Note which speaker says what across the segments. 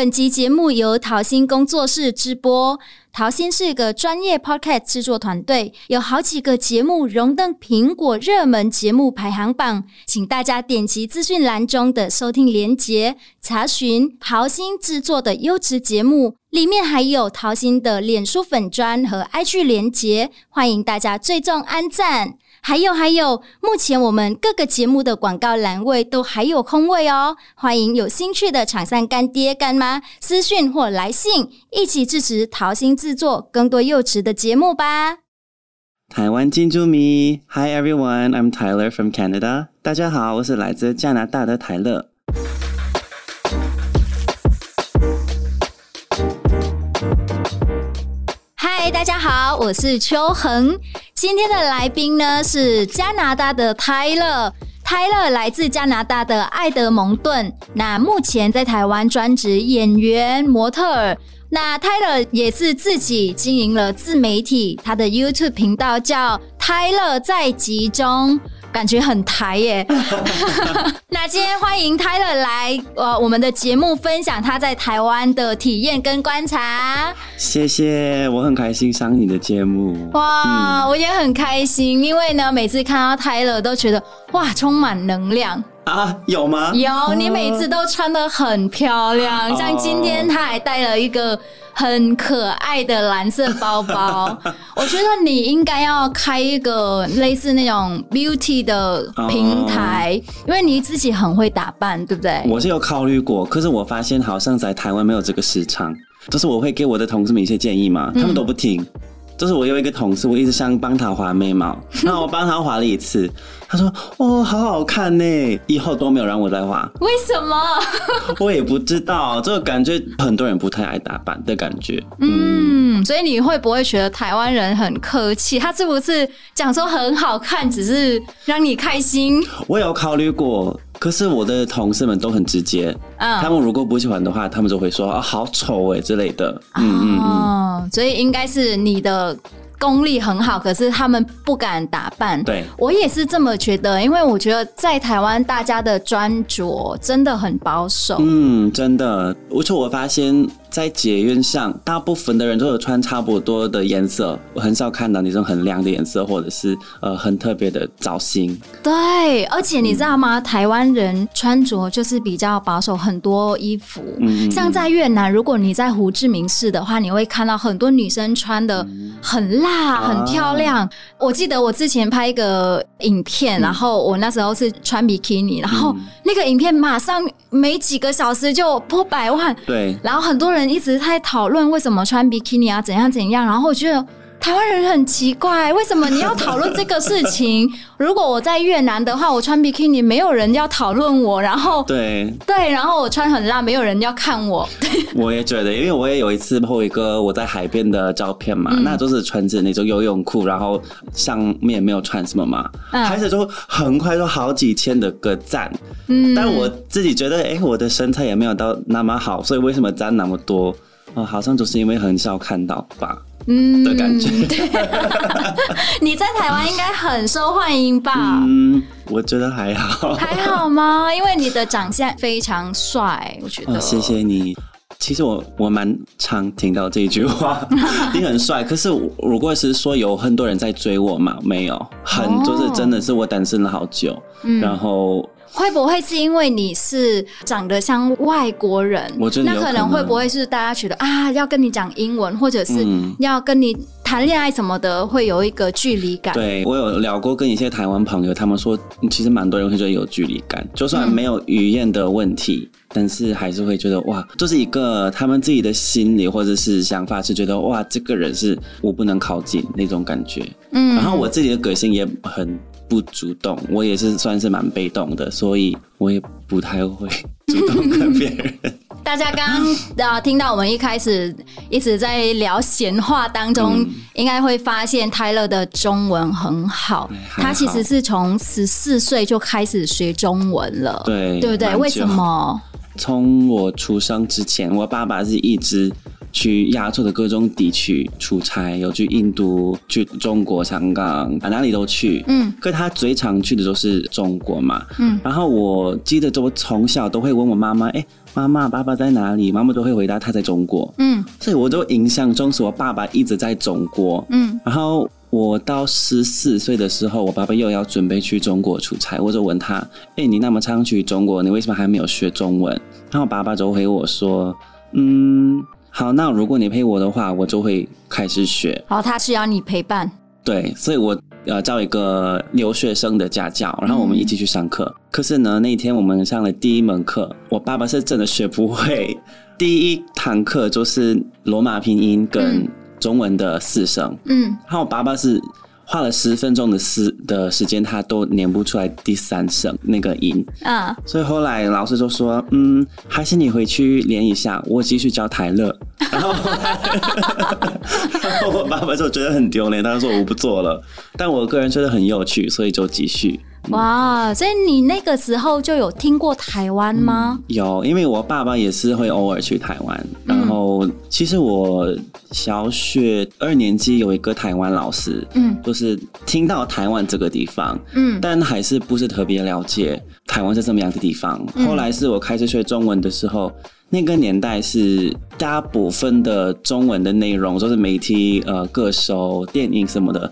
Speaker 1: 本集节目由桃心工作室直播。桃心是个专业 Podcast 制作团队，有好几个节目荣登苹果热门节目排行榜，请大家点击资讯栏中的收听连结，查询桃心制作的优质节目。里面还有桃心的脸书粉砖和 IG 连结，欢迎大家追踪按赞。还有还有，目前我们各个节目的广告栏位都还有空位哦，欢迎有兴趣的厂商干爹干妈私讯或来信，一起支持桃心制作更多优质的节目吧。
Speaker 2: 台湾金珠迷，Hi everyone, I'm Tyler from Canada。大家好，我是来自加拿大的泰勒。
Speaker 1: 嗨，大家好，我是邱恒。今天的来宾呢是加拿大的泰勒，泰勒来自加拿大的爱德蒙顿，那目前在台湾专职演员、模特儿。那泰勒也是自己经营了自媒体，他的 YouTube 频道叫泰勒在集中。感觉很台耶，那今天欢迎 Tyler 来呃我们的节目分享他在台湾的体验跟观察。
Speaker 2: 谢谢，我很开心上你的节目。
Speaker 1: 哇，嗯、我也很开心，因为呢每次看到 Tyler 都觉得哇充满能量
Speaker 2: 啊，有吗？
Speaker 1: 有，你每次都穿的很漂亮，像今天他还带了一个。很可爱的蓝色包包，我觉得你应该要开一个类似那种 beauty 的平台，哦、因为你自己很会打扮，对不对？
Speaker 2: 我是有考虑过，可是我发现好像在台湾没有这个市场。就是我会给我的同事们一些建议嘛，他们都不听。嗯就是我有一个同事，我一直想帮他画眉毛，然后我帮他画了一次，他说：“哦，好好看呢，以后都没有让我再画。”
Speaker 1: 为什么？
Speaker 2: 我也不知道，这个感觉很多人不太爱打扮的感觉。
Speaker 1: 嗯，嗯，所以你会不会觉得台湾人很客气？他是不是讲说很好看，只是让你开心？
Speaker 2: 我有考虑过。可是我的同事们都很直接，嗯，他们如果不喜欢的话，他们就会说啊，好丑哎之类的，嗯嗯嗯，
Speaker 1: 所以应该是你的功力很好，可是他们不敢打扮。
Speaker 2: 对，
Speaker 1: 我也是这么觉得，因为我觉得在台湾大家的穿着真的很保守。
Speaker 2: 嗯，真的，而且我发现。在捷运上，大部分的人都有穿差不多的颜色，我很少看到那种很亮的颜色，或者是呃很特别的造型。
Speaker 1: 对，而且你知道吗？嗯、台湾人穿着就是比较保守，很多衣服。嗯，像在越南，如果你在胡志明市的话，你会看到很多女生穿的很辣、很漂亮。啊、我记得我之前拍一个影片，然后我那时候是穿比基尼，然后那个影片马上没几个小时就破百万。
Speaker 2: 对，
Speaker 1: 然后很多人。一直在讨论为什么穿比基尼啊，怎样怎样，然后我觉得台湾人很奇怪，为什么你要讨论这个事情？如果我在越南的话，我穿比基尼，没有人要讨论我，然后
Speaker 2: 对
Speaker 1: 对，然后我穿很辣，没有人要看我。
Speaker 2: 我也觉得，因为我也有一次 po 一个我在海边的照片嘛，嗯、那就是穿着那种游泳裤，然后上面没有穿什么嘛，开始就很快就好几千的个赞。嗯，但我自己觉得，哎、欸，我的身材也没有到那么好，所以为什么赞那么多？哦，好像就是因为很少看到吧。嗯的感觉，
Speaker 1: 你在台湾应该很受欢迎吧？
Speaker 2: 嗯，我觉得还好，
Speaker 1: 还好吗？因为你的长相非常帅，我觉得。
Speaker 2: 哦，谢谢你。其实我我蛮常听到这句话，你很帅。可是如果是说有很多人在追我嘛，没有，很就是真的是我单身了好久，嗯，然后。
Speaker 1: 会不会是因为你是长得像外国人？
Speaker 2: 我觉得
Speaker 1: 那可能会不会是大家觉得啊，要跟你讲英文，或者是要跟你谈恋爱什么的，会有一个距离感？
Speaker 2: 对，我有聊过跟一些台湾朋友，他们说其实蛮多人会觉得有距离感，就算没有语言的问题，嗯、但是还是会觉得哇，就是一个他们自己的心理或者是想法是觉得哇，这个人是我不能靠近那种感觉。嗯，然后我自己的个性也很。不主动，我也是算是蛮被动的，所以我也不太会主动跟别人。
Speaker 1: 大家刚刚啊听到我们一开始一直在聊闲话当中，嗯、应该会发现泰勒的中文很好。好他其实是从十四岁就开始学中文了，
Speaker 2: 对
Speaker 1: 对不对？为什么？
Speaker 2: 从我出生之前，我爸爸是一直。去亚洲的各种地区出差，有去印度、去中国、香港，啊哪里都去。嗯，可他最常去的都是中国嘛。嗯，然后我记得，我从小都会问我妈妈，哎、欸，妈妈，爸爸在哪里？妈妈都会回答他在中国。
Speaker 1: 嗯，
Speaker 2: 所以我就印象中是我爸爸一直在中国。
Speaker 1: 嗯，
Speaker 2: 然后我到十四岁的时候，我爸爸又要准备去中国出差，我就问他：“哎，你那么常去中国，你为什么还没有学中文？”然后爸爸就回我说：“嗯，好，那如果你陪我的话，我就会开始学。”
Speaker 1: 然后他是要你陪伴。
Speaker 2: 对，所以我呃叫一个留学生的家教，然后我们一起去上课。嗯、可是呢，那一天我们上了第一门课，我爸爸是真的学不会。第一堂课就是罗马拼音跟中文的四声，嗯，然后我爸爸是。花了十分钟的时的时间，他都念不出来第三声那个音，嗯，所以后来老师就说，嗯，还是你回去练一下，我继续教台乐。然后，然后我爸爸就觉得很丢脸，他就说我不做了。但我个人觉得很有趣，所以就继续。
Speaker 1: 哇，所以你那个时候就有听过台湾吗？
Speaker 2: 嗯，有，因为我爸爸也是会偶尔去台湾。然后，其实我小学二年级有一个台湾老师，嗯，就是听到台湾这个地方，嗯，但还是不是特别了解台湾是什么样的地方。后来是我开始学中文的时候，那个年代是大部分的中文的内容，就是媒体、呃，歌手、电影什么的。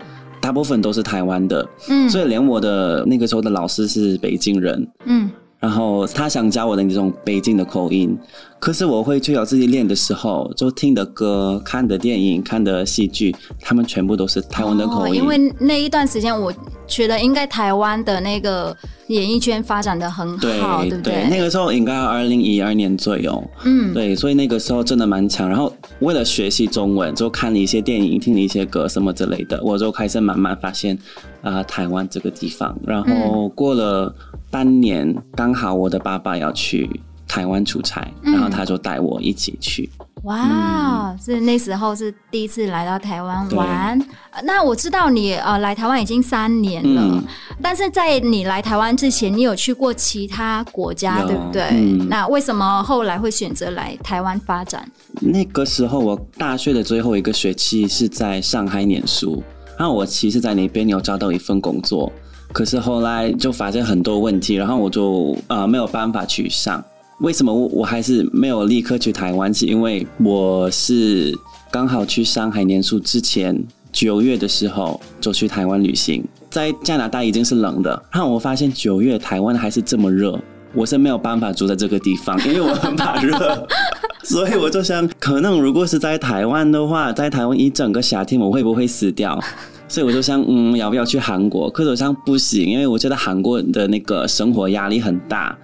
Speaker 2: 大部分都是台湾的，嗯，所以连我的那个时候的老师是北京人，嗯，然后他想教我的那种北京的口音，可是我会去要自己练的时候，就听的歌、看的电影、看的戏剧，他们全部都是台湾的口音。哦，
Speaker 1: 因为那一段时间，我觉得应该台湾的那个。演艺圈发展的很好，对，对不对？
Speaker 2: 对，那个时候应该二零一二年左右，嗯，对，所以那个时候真的蛮强。然后为了学习中文，就看了一些电影，听了一些歌什么之类的，我就开始慢慢发现啊、呃，台湾这个地方。然后过了半年，刚好我的爸爸要去台湾出差，然后他就带我一起去。
Speaker 1: 哇，是那时候是第一次来到台湾玩。那我知道你呃来台湾已经三年了，嗯，但是在你来台湾之前，你有去过其他国家，对不对？嗯。那为什么后来会选择来台湾发展？
Speaker 2: 那个时候我大学的最后一个学期是在上海念书，然后我其实在那边有找到一份工作，可是后来就发现很多问题，然后我就呃没有办法去上。为什么我我还是没有立刻去台湾？是因为我是刚好去上海念书之前九月的时候就去台湾旅行，在加拿大已经是冷的，然后我发现九月台湾还是这么热，我是没有办法住在这个地方，因为我很怕热，所以我就想，可能如果是在台湾的话，在台湾一整个夏天我会不会死掉？所以我就想，嗯，要不要去韩国？可是我想不行，因为我觉得韩国的那个生活压力很大。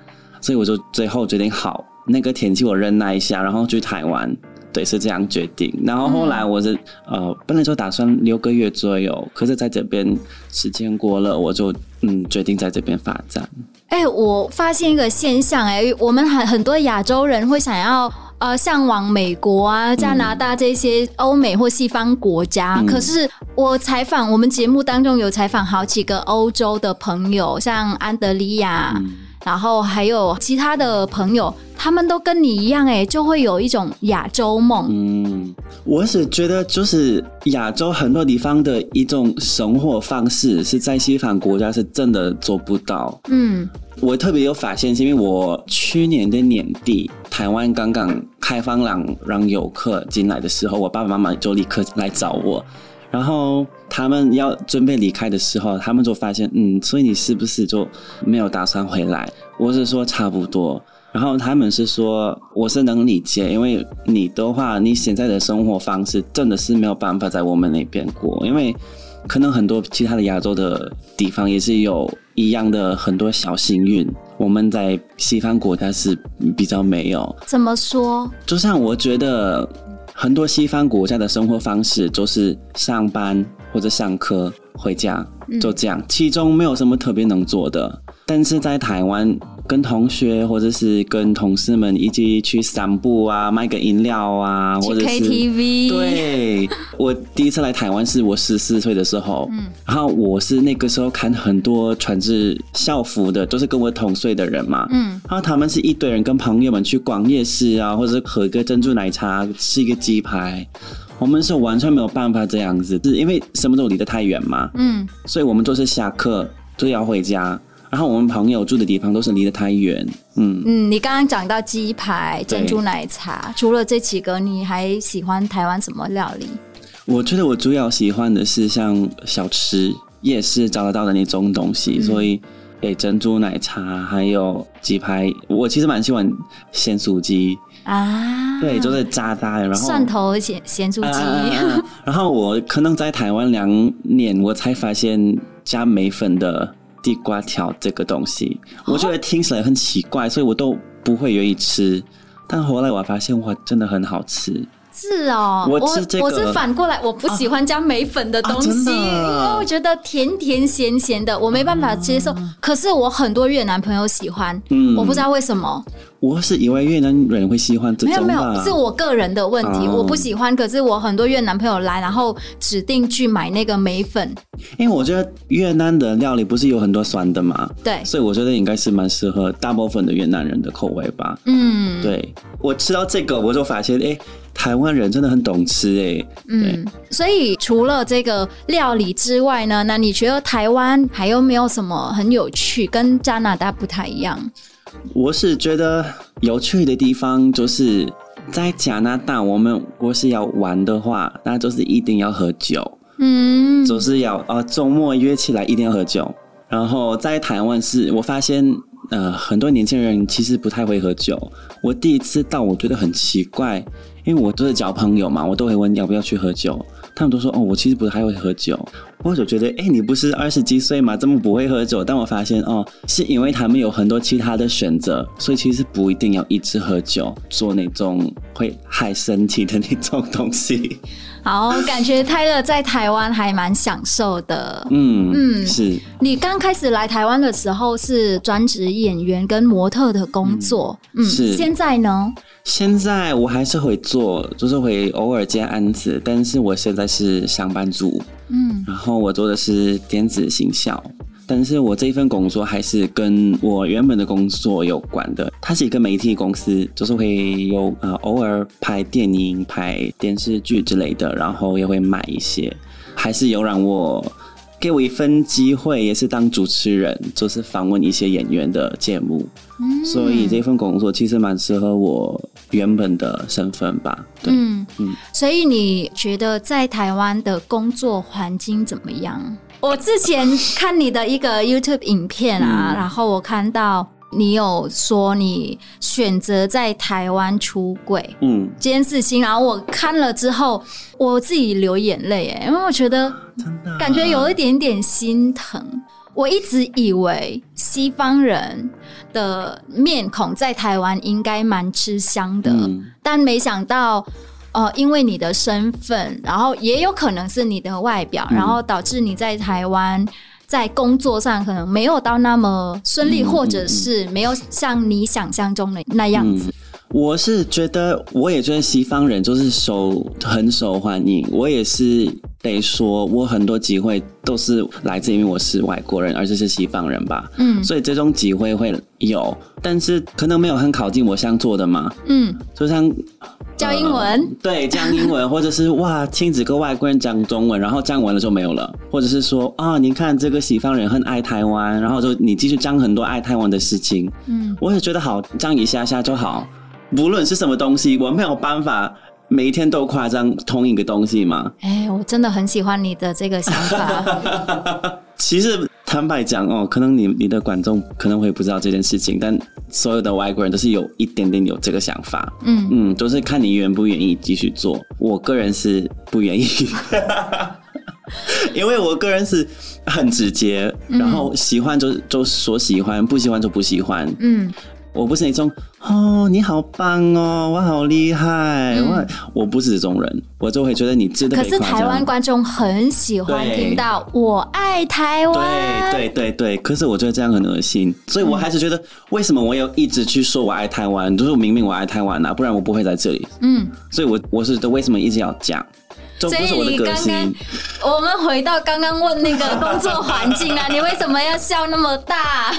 Speaker 2: 所以我就最后决定，好，那个天气我忍耐一下，然后去台湾，对，是这样决定。然后后来我是呃，本来就打算六个月左右，可是在这边时间过了，我就嗯决定在这边发展。
Speaker 1: 哎、欸，我发现一个现象、欸，哎，我们很很多亚洲人会想要呃向往美国啊、加拿大这些欧美或西方国家，嗯、可是我采访我们节目当中有采访好几个欧洲的朋友，像安德利亚。嗯然后还有其他的朋友，他们都跟你一样，哎，就会有一种亚洲梦。
Speaker 2: 嗯，我是觉得，就是亚洲很多地方的一种生活方式，是在西方国家是真的做不到。嗯，我特别有发现，是因为我去年的年底，台湾刚刚开放让让游客进来的时候，我爸爸妈妈就立刻来找我。然后他们要准备离开的时候，他们就发现，嗯，所以你是不是就没有打算回来？我是说差不多。然后他们是说，我是能理解，因为你的话，你现在的生活方式真的是没有办法在我们那边过，因为可能很多其他的亚洲的地方也是有一样的很多小幸运，我们在西方国家是比较没有。
Speaker 1: 怎么说？
Speaker 2: 就像我觉得。很多西方国家的生活方式就是上班或者上课回家，就这样，其中没有什么特别能做的。但是在台湾，跟同学或者是跟同事们一起去散步啊，买个饮料啊，或者是
Speaker 1: KTV。
Speaker 2: 对，我第一次来台湾是我十四岁的时候，嗯，然后我是那个时候看很多穿着校服的，都是跟我同岁的人嘛，嗯，然后他们是一堆人跟朋友们去逛夜市啊，或者是喝个珍珠奶茶，吃一个鸡排，我们是完全没有办法这样子，是因为什么都离得太远嘛，嗯，所以我们都是下课就要回家。然后我们朋友住的地方都是离得太远。嗯
Speaker 1: 嗯，你刚刚讲到鸡排、珍珠奶茶，除了这几个，你还喜欢台湾什么料理？
Speaker 2: 我觉得我主要喜欢的是像小吃，夜市找得到的那种东西，嗯、所以给珍珠奶茶还有鸡排，我其实蛮喜欢咸酥鸡啊，对，就是渣渣的，然后
Speaker 1: 蒜头咸咸酥鸡、
Speaker 2: 啊。然后我可能在台湾两年，我才发现加梅粉的地瓜条这个东西，我觉得听起来很奇怪，所以我都不会愿意吃。但后来我发现，哇，真的很好吃。
Speaker 1: 是哦，我吃这个，我我是反过来，我不喜欢加梅粉的东西，我觉得甜甜咸咸的，我没办法接受。嗯、可是我很多越南朋友喜欢，嗯，我不知道为什么。
Speaker 2: 我是以为越南人会喜欢这种，没有没有，
Speaker 1: 是我个人的问题，哦、我不喜欢。可是我很多越南朋友来，然后指定去买那个梅粉，
Speaker 2: 因为我觉得越南的料理不是有很多酸的嘛，
Speaker 1: 对，
Speaker 2: 所以我觉得应该是蛮适合大部分的越南人的口味吧。嗯，对，我吃到这个，我就发现，哎、欸，台湾人真的很懂吃、欸，哎，
Speaker 1: 嗯，所以除了这个料理之外呢，那你觉得台湾还有没有什么很有趣，跟加拿大不太一样？
Speaker 2: 我是觉得有趣的地方就是在加拿大，我们如果是要玩的话，那就是一定要喝酒，嗯，就是要啊周末约起来一定要喝酒。然后在台湾是我发现，呃，很多年轻人其实不太会喝酒。我第一次到，我觉得很奇怪，因为我都是交朋友嘛，我都会问要不要去喝酒。他们都说哦，我其实不太会喝酒。我就觉得，哎，你不是二十几岁吗？这么不会喝酒？但我发现，哦，是因为他们有很多其他的选择，所以其实不一定要一直喝酒，做那种会害身体的那种东西。
Speaker 1: 好，感觉泰勒在台湾还蛮享受的。
Speaker 2: 嗯嗯，是。
Speaker 1: 你刚开始来台湾的时候是专职演员跟模特的工作，嗯，嗯是。现在呢？
Speaker 2: 现在我还是会做，就是会偶尔接案子，但是我现在是上班族，嗯，然后我做的是电子行销，但是我这一份工作还是跟我原本的工作有关的，它是一个媒体公司，就是会有呃偶尔拍电影、拍电视剧之类的，然后也会买一些，还是有让我。给我一份机会，也是当主持人，就是访问一些演员的节目，嗯、所以这份工作其实蛮适合我原本的身份吧。对，嗯
Speaker 1: 嗯。所以你觉得在台湾的工作环境怎么样？我之前看你的一个 YouTube 影片啊，嗯、然后我看到。你有说你选择在台湾出柜，嗯，这件事情，然后我看了之后，我自己流眼泪，哎，因为我觉得真的感觉有一点点心疼。我一直以为西方人的面孔在台湾应该蛮吃香的，嗯，但没想到，呃，因为你的身份，然后也有可能是你的外表，然后导致你在台湾。在工作上可能没有到那么顺利，嗯、或者是没有像你想象中的那样子。
Speaker 2: 嗯、我是觉得，我也觉得西方人就是受很受欢迎。我也是得说，我很多机会都是来自于我是外国人，而且是西方人吧。嗯，所以这种机会会有，但是可能没有很靠近我想做的嘛。嗯，就像。
Speaker 1: 教英文，呃、
Speaker 2: 对，讲英文，或者是哇，听几个外国人讲中文，然后讲完了就没有了，或者是说啊，你看这个西方人很爱台湾，然后就你继续讲很多爱台湾的事情，嗯，我也觉得好，讲一下下就好，不论是什么东西，我没有办法每一天都夸张同一个东西嘛。
Speaker 1: 哎，我真的很喜欢你的这个想法。
Speaker 2: 其实。坦白讲哦，可能你你的观众可能会不知道这件事情，但所有的外国人都是有一点点有这个想法，嗯嗯，都、就是看你愿不愿意继续做。我个人是不愿意，因为我个人是很直接，然后喜欢就就说喜欢，不喜欢就不喜欢，嗯。我不是那种哦，你好棒哦，我好厉害，嗯、我我不是这种人，我就会觉得你值得。可
Speaker 1: 是台湾观众很喜欢听到“我爱台湾”，
Speaker 2: 对对对对。可是我觉得这样很恶心，所以我还是觉得，为什么我要一直去说我爱台湾？就是明明我爱台湾啊，不然我不会在这里。嗯，所以我我是为什么一直要讲？这不是我的个性。刚刚
Speaker 1: 我们回到刚刚问那个工作环境啊，你为什么要笑那么大？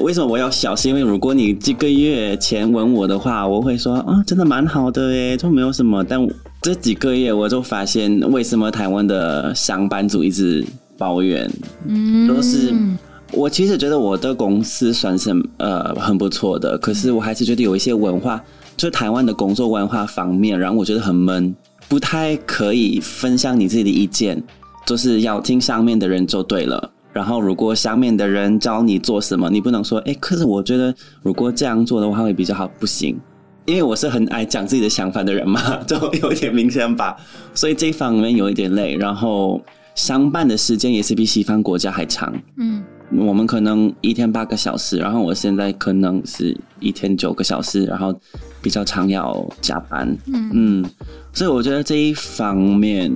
Speaker 2: 为什么我要小心？因为如果你几个月前问我的话，我会说啊，真的蛮好的诶，就没有什么。但这几个月我就发现，为什么台湾的上班族一直抱怨，嗯，都是我其实觉得我的公司算是呃很不错的，可是我还是觉得有一些文化，就台湾的工作文化方面，然后我觉得很闷，不太可以分享你自己的意见，就是要听上面的人就对了。然后如果上面的人教你做什么，你不能说哎，可是我觉得如果这样做的话会比较好，不行，因为我是很爱讲自己的想法的人嘛，就有一点明显吧，所以这一方面有一点累，然后。相伴的时间也是比西方国家还长。嗯，我们可能一天八个小时，然后我现在可能是一天九个小时，然后比较常要加班。嗯嗯，所以我觉得这一方面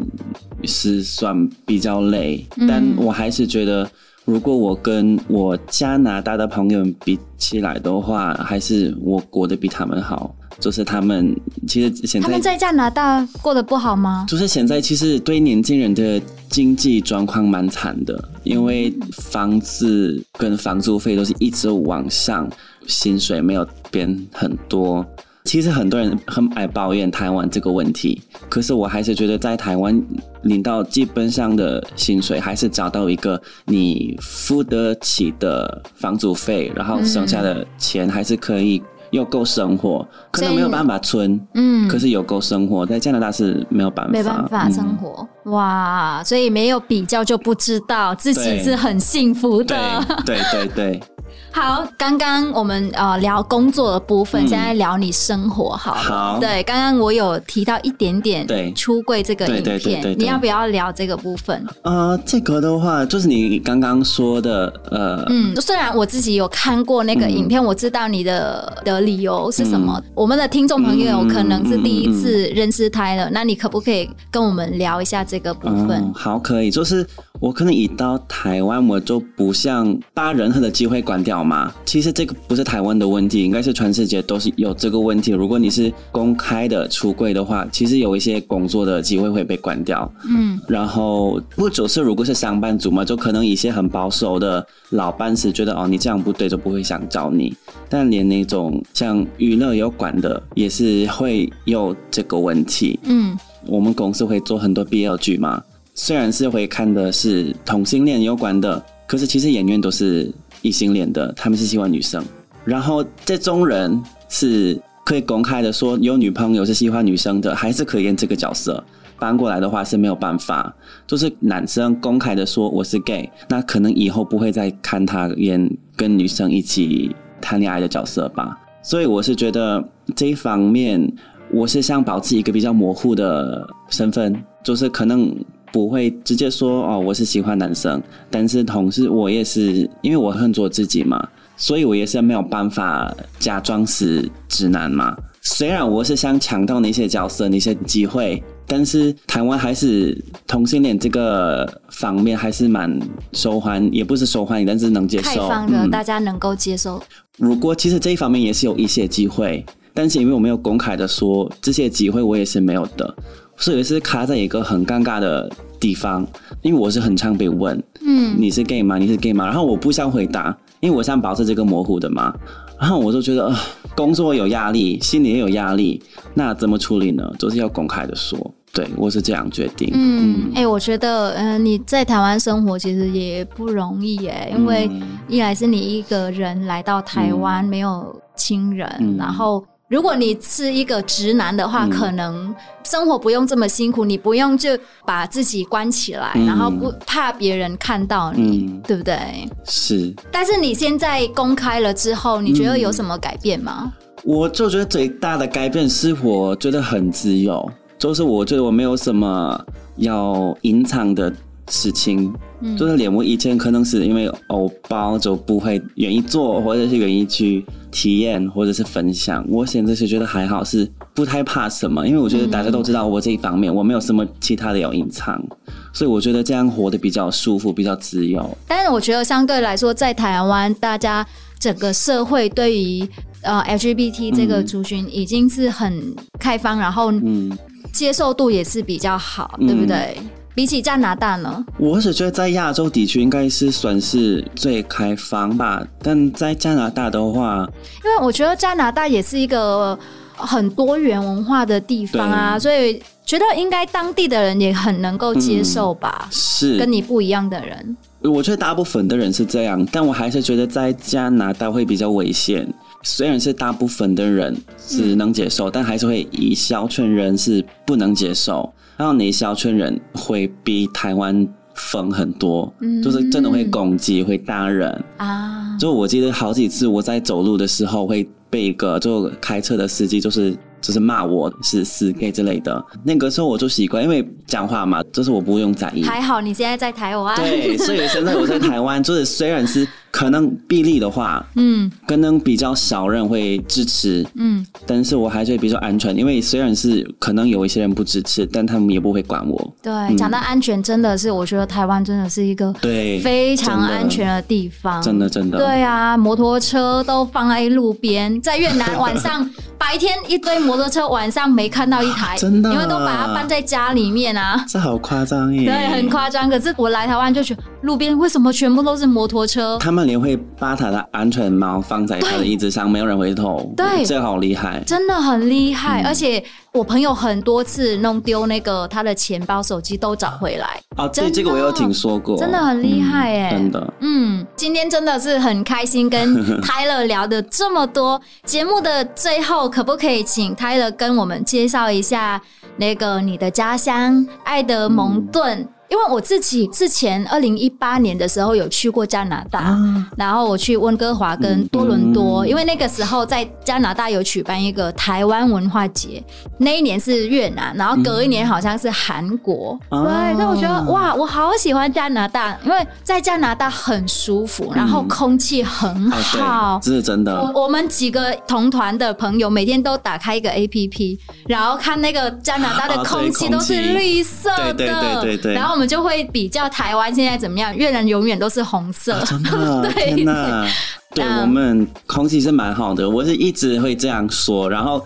Speaker 2: 是算比较累，嗯，但我还是觉得，如果我跟我加拿大的朋友比起来的话，还是我过得比他们好。就是他们其实现在他们
Speaker 1: 在加拿大过得不好吗？
Speaker 2: 就是现在其实对年轻人的经济状况蛮惨的，因为房子跟房租费都是一直往上，薪水没有变很多。其实很多人很爱抱怨台湾这个问题，可是我还是觉得在台湾领到基本上的薪水，还是找到一个你付得起的房租费，然后剩下的钱还是可以。又够生活，可能没有办法存，嗯，可是有够生活，在加拿大是没有办法，
Speaker 1: 没办法生活，嗯、哇，所以没有比较就不知道自己是很幸福的，
Speaker 2: 对对对。
Speaker 1: 好，刚刚我们呃聊工作的部分，嗯、现在聊你生活好了。好，对，刚刚我有提到一点点对出柜这个影片，你要不要聊这个部分？
Speaker 2: 呃，这个的话就是你刚刚说的，呃，
Speaker 1: 嗯，虽然我自己有看过那个影片，嗯、我知道你的的理由是什么。嗯、我们的听众朋友可能是第一次认识嗯嗯、那你可不可以跟我们聊一下这个部分？
Speaker 2: 嗯、好，可以，就是。我可能一到台湾，我就不像把任何的机会关掉嘛。其实这个不是台湾的问题，应该是全世界都是有这个问题。如果你是公开的出柜的话，其实有一些工作的机会会被关掉。嗯，然后不只是如果是上班族嘛，就可能一些很保守的老班是觉得哦，你这样不对，就不会想找你。但连那种像娱乐有管的，也是会有这个问题。嗯，我们公司会做很多 BL 剧嘛。虽然是会看的是同性恋有关的，可是其实演员都是异性恋的，他们是喜欢女生。然后这种人是可以公开的说有女朋友是喜欢女生的，还是可以演这个角色。搬过来的话是没有办法，就是男生公开的说我是 gay，那可能以后不会再看他演跟女生一起谈恋爱的角色吧。所以我是觉得这一方面，我是想保持一个比较模糊的身份，就是可能。不会直接说哦，我是喜欢男生，但是同时我也是，因为我很做自己嘛，所以我也是没有办法假装是直男嘛。虽然我是想抢到那些角色、那些机会，但是台湾还是同性恋这个方面还是蛮受欢迎，也不是受欢迎，但是能接受，开
Speaker 1: 放的，嗯、大家能够接受。
Speaker 2: 如果其实这一方面也是有一些机会，但是因为我没有公开的说这些机会，我也是没有的。所以是卡在一个很尴尬的地方，因为我是很常被问，嗯，你是 gay 吗？你是 gay 吗？然后我不想回答，因为我想保持这个模糊的嘛。然后我就觉得，呃，工作有压力，心里也有压力，那怎么处理呢？就是要公开的说，对，我是这样决定。
Speaker 1: 嗯，哎、嗯欸，我觉得，嗯、呃，你在台湾生活其实也不容易耶，因为一来是你一个人来到台湾，嗯、没有亲人，嗯、然后。如果你是一个直男的话，嗯、可能生活不用这么辛苦，你不用就把自己关起来，嗯、然后不怕别人看到你，嗯、对不对？
Speaker 2: 是。
Speaker 1: 但是你现在公开了之后，你觉得有什么改变吗？
Speaker 2: 我就觉得最大的改变是我觉得很自由，就是我觉得我没有什么要隐藏的事情。就是连我以前可能是因为偶包就不会愿意做，或者是愿意去体验，或者是分享。我现在是觉得还好，是不太怕什么，因为我觉得大家都知道我这一方面，我没有什么其他的要隐藏，所以我觉得这样活得比较舒服，比较自由。
Speaker 1: 但是我觉得相对来说，在台湾，大家整个社会对于呃 LGBT 这个族群已经是很开放，然后接受度也是比较好，嗯、对不对？比起加拿大呢？
Speaker 2: 我是觉得在亚洲地区应该是算是最开放吧，但在加拿大的话，
Speaker 1: 因为我觉得加拿大也是一个很多元文化的地方啊，所以觉得应该当地的人也很能够接受吧。
Speaker 2: 嗯、是跟
Speaker 1: 你不一样的人。
Speaker 2: 我觉得大部分的人是这样，但我还是觉得在加拿大会比较危险。虽然是大部分的人是能接受，嗯、但还是会以小群人是不能接受。然后那一小群人会比台湾疯很多，嗯、就是真的会攻击，会打人啊。就我记得好几次我在走路的时候会被一个就开车的司机就是。就是骂我是死 gay 之类的，那个时候我就习惯，因为讲话嘛，就是我不用在意。
Speaker 1: 还好你现在在台湾。
Speaker 2: 对，所以现在我在台湾，就是虽然是。可能比例的话，嗯，可能比较少人会支持，嗯，但是我还是比较安全，因为虽然是可能有一些人不支持，但他们也不会管我。
Speaker 1: 对，讲、嗯、到安全，真的是我觉得台湾真的是一个对非常安全的地方，
Speaker 2: 真的真的。
Speaker 1: 对啊，摩托车都放在路边，在越南晚上白天一堆摩托车，晚上没看到一台，
Speaker 2: 真的，
Speaker 1: 因为都把它搬在家里面啊，
Speaker 2: 这好夸张耶，
Speaker 1: 对，很夸张。可是我来台湾就觉得路边为什么全部都是摩托车？
Speaker 2: 他们。连会把他的安全帽放在他的椅子上，没有人回头。
Speaker 1: 对，
Speaker 2: 这好厉害，
Speaker 1: 真的很厉害。嗯、而且我朋友很多次弄丢那个他的钱包、手机都找回来。
Speaker 2: 啊，这这个我有听说过，
Speaker 1: 真的很厉害哎、嗯，
Speaker 2: 真的。
Speaker 1: 嗯，今天真的是很开心跟 Tyler 聊的这么多。节目的最后，可不可以请开了跟我们介绍一下那个你的家乡爱德蒙顿？嗯因为我自己之前二零一八年的时候有去过加拿大，啊、然后我去温哥华跟多伦多，因为那个时候在加拿大有举办一个台湾文化节，那一年是越南，然后隔一年好像是韩国，嗯、对，所以我觉得哇，我好喜欢加拿大，因为在加拿大很舒服，然后空气很好，
Speaker 2: 这、嗯、是真的。
Speaker 1: 我我们几个同团的朋友每天都打开一个 APP，然后看那个加拿大的空气都是绿色的，对对对对对，然后我们。就会比较台湾现在怎么样？越南永远都是红色，
Speaker 2: 啊、真的，对 天哪！对、嗯、我们空气是蛮好的，我是一直会这样说。然后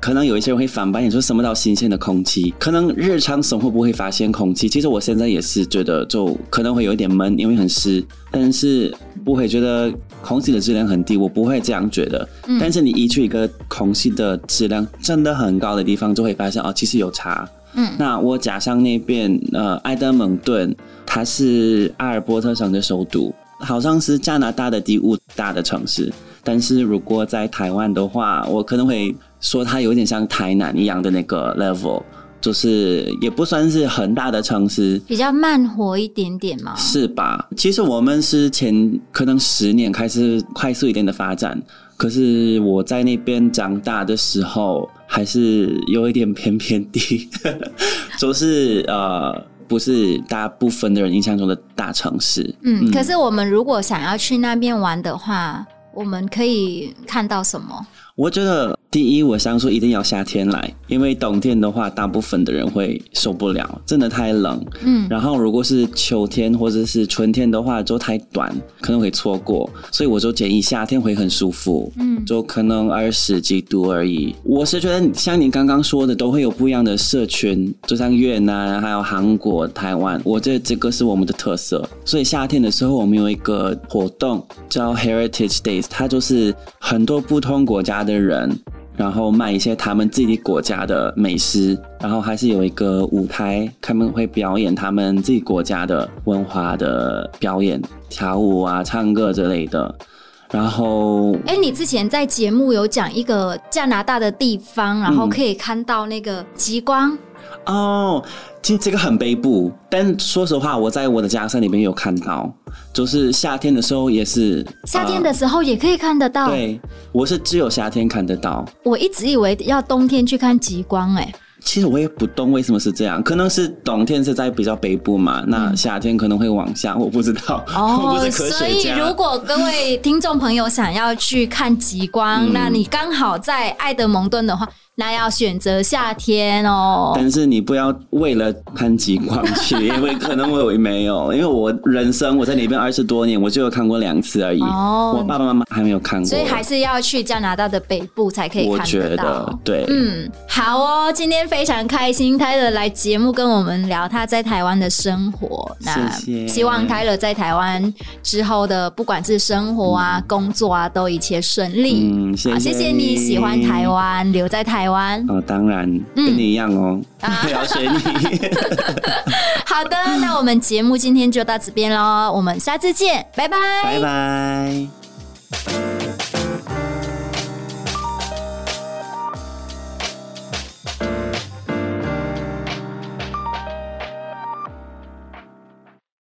Speaker 2: 可能有一些人会反白，你说什么叫新鲜的空气？可能日常生活不会发现空气。其实我现在也是觉得，就可能会有一点闷，因为很湿，但是不会觉得空气的质量很低。我不会这样觉得。嗯、但是你一去一个空气的质量真的很高的地方，就会发现哦，其实有差。嗯，那我家乡那边，呃，埃德蒙顿，它是阿尔伯特省的首都，好像是加拿大的第五大的城市。但是如果在台湾的话，我可能会说它有点像台南一样的那个 level，就是也不算是很大的城市，
Speaker 1: 比较慢活一点点嘛，
Speaker 2: 是吧？其实我们是前可能十年开始快速一点的发展。可是我在那边长大的时候，还是有一点偏偏的，就是呃，不是大部分的人印象中的大城市。
Speaker 1: 嗯，嗯，可是我们如果想要去那边玩的话，我们可以看到什么？
Speaker 2: 我觉得第一，我想说一定要夏天来，因为冬天的话，大部分的人会受不了，真的太冷。嗯，然后如果是秋天或者是春天的话，就太短，可能会错过。所以我就建议夏天会很舒服。嗯，就可能二十几度而已。我是觉得像你刚刚说的，都会有不一样的社群，就像越南、还有韩国、台湾，我觉得这个是我们的特色。所以夏天的时候，我们有一个活动叫 Heritage Days，它就是很多不同国家的人，然后卖一些他们自己国家的美食，然后还是有一个舞台，他们会表演他们自己国家的文化的表演，跳舞啊、唱歌之类的。然后，
Speaker 1: 哎，你之前在节目有讲一个加拿大的地方，然后可以看到那个极光。
Speaker 2: 嗯、哦。其实这个很北部，但说实话，我在我的家乡里面有看到，就是夏天的时候也是，
Speaker 1: 夏天的时候也可以看得到。
Speaker 2: 呃、对，我是只有夏天看得到。
Speaker 1: 我一直以为要冬天去看极光，哎，
Speaker 2: 其实我也不懂为什么是这样，可能是冬天是在比较北部嘛，那夏天可能会往下，我不知道。哦。
Speaker 1: 所以如果各位听众朋友想要去看极光，嗯、那你刚好在爱德蒙顿的话。那要选择夏天哦，
Speaker 2: 但是你不要为了看极光去，因为可能我也没有，因为我人生我在那边二十多年，我就有看过两次而已。哦，我爸爸妈妈还没有看过，
Speaker 1: 所以还是要去加拿大的北部才可以看得到。我觉得
Speaker 2: 对，
Speaker 1: 嗯，好哦，今天非常开心，Tyler 来节目跟我们聊他在台湾的生活。那谢谢，希望 Tyler 在台湾之后的不管是生活啊、嗯、工作啊，都一切顺利。
Speaker 2: 嗯，谢谢，
Speaker 1: 好，谢谢你喜欢台湾，留在台。台湾？
Speaker 2: 哦，当然，跟你一样哦，
Speaker 1: 嗯、
Speaker 2: 要学你。
Speaker 1: 好的，那我们节目今天就到这边喽，我们下次见，拜拜，
Speaker 2: 拜拜。